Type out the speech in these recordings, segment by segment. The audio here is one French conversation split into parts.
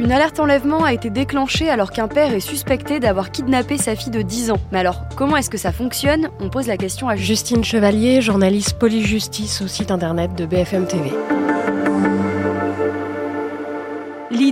Une alerte enlèvement a été déclenchée alors qu'un père est suspecté d'avoir kidnappé sa fille de 10 ans. Mais alors, comment est-ce que ça fonctionne? On pose la question à Justine Chevalier, journaliste Polyjustice au site internet de BFM TV.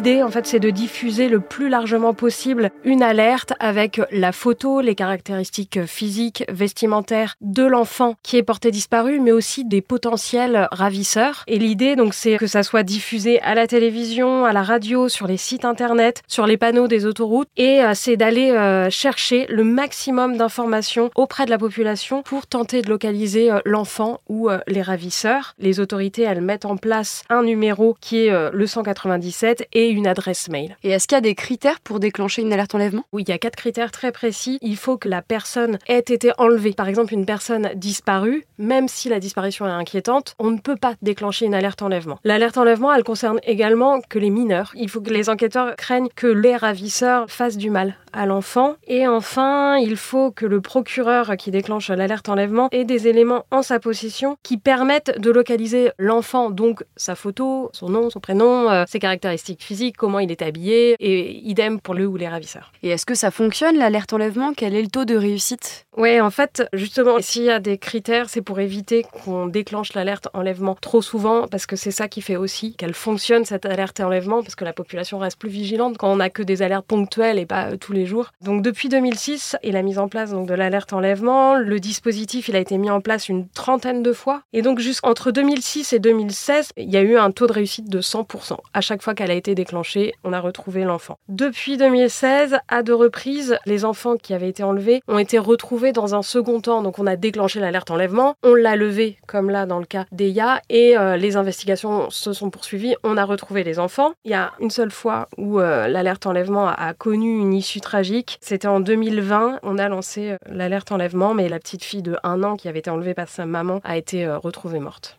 L'idée, en fait, c'est de diffuser le plus largement possible une alerte avec la photo, les caractéristiques physiques, vestimentaires de l'enfant qui est porté disparu, mais aussi des potentiels ravisseurs. Et l'idée, donc, c'est que ça soit diffusé à la télévision, à la radio, sur les sites internet, sur les panneaux des autoroutes. Et euh, c'est d'aller euh, chercher le maximum d'informations auprès de la population pour tenter de localiser euh, l'enfant ou les ravisseurs. Les autorités, elles mettent en place un numéro qui est le 197 et adresse mail. Et est-ce qu'il y a des critères pour déclencher une alerte enlèvement? Oui, il y a quatre critères très précis. Il faut que la personne ait été enlevée. Par exemple, une personne disparue, même si la disparition est inquiétante, on ne peut pas déclencher une alerte enlèvement. L'alerte enlèvement, elle concerne également que les mineurs. Il faut que les enquêteurs craignent que les ravisseurs fassent du mal à l'enfant. Et enfin, il faut que le procureur qui déclenche l'alerte enlèvement ait des éléments en sa possession qui permettent de localiser l'enfant, donc sa photo, son nom, son prénom, euh, ses caractéristiques physique, comment il est habillé, et idem pour le ou les ravisseurs. Et est-ce que ça fonctionne, l'alerte enlèvement? Quel est le taux de réussite? Oui, en fait, justement, s'il y a des critères, c'est pour éviter qu'on déclenche l'alerte enlèvement trop souvent, parce que c'est ça qui fait aussi qu'elle fonctionne, cette alerte enlèvement, parce que la population reste plus vigilante quand on n'a que des alertes ponctuelles et pas euh, tous les jours. Donc depuis 2006 et la mise en place donc, de l'alerte enlèvement, le dispositif il a été mis en place une trentaine de fois. Et donc jusqu'entre 2006 et 2016, il y a eu un taux de réussite de 100% à chaque fois qu'elle a été déclenché, on a retrouvé l'enfant. Depuis 2016, à deux reprises, les enfants qui avaient été enlevés ont été retrouvés dans un second temps. Donc on a déclenché l'alerte enlèvement, on l'a levé, comme là dans le cas d'Eya, et euh, les investigations se sont poursuivies. On a retrouvé les enfants. Il y a une seule fois où euh, l'alerte enlèvement a, connu une issue tragique. C'était en 2020. On a lancé euh, l'alerte enlèvement, mais la petite fille de 1 an qui avait été enlevée par sa maman a été retrouvée morte.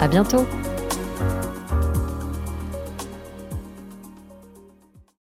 À bientôt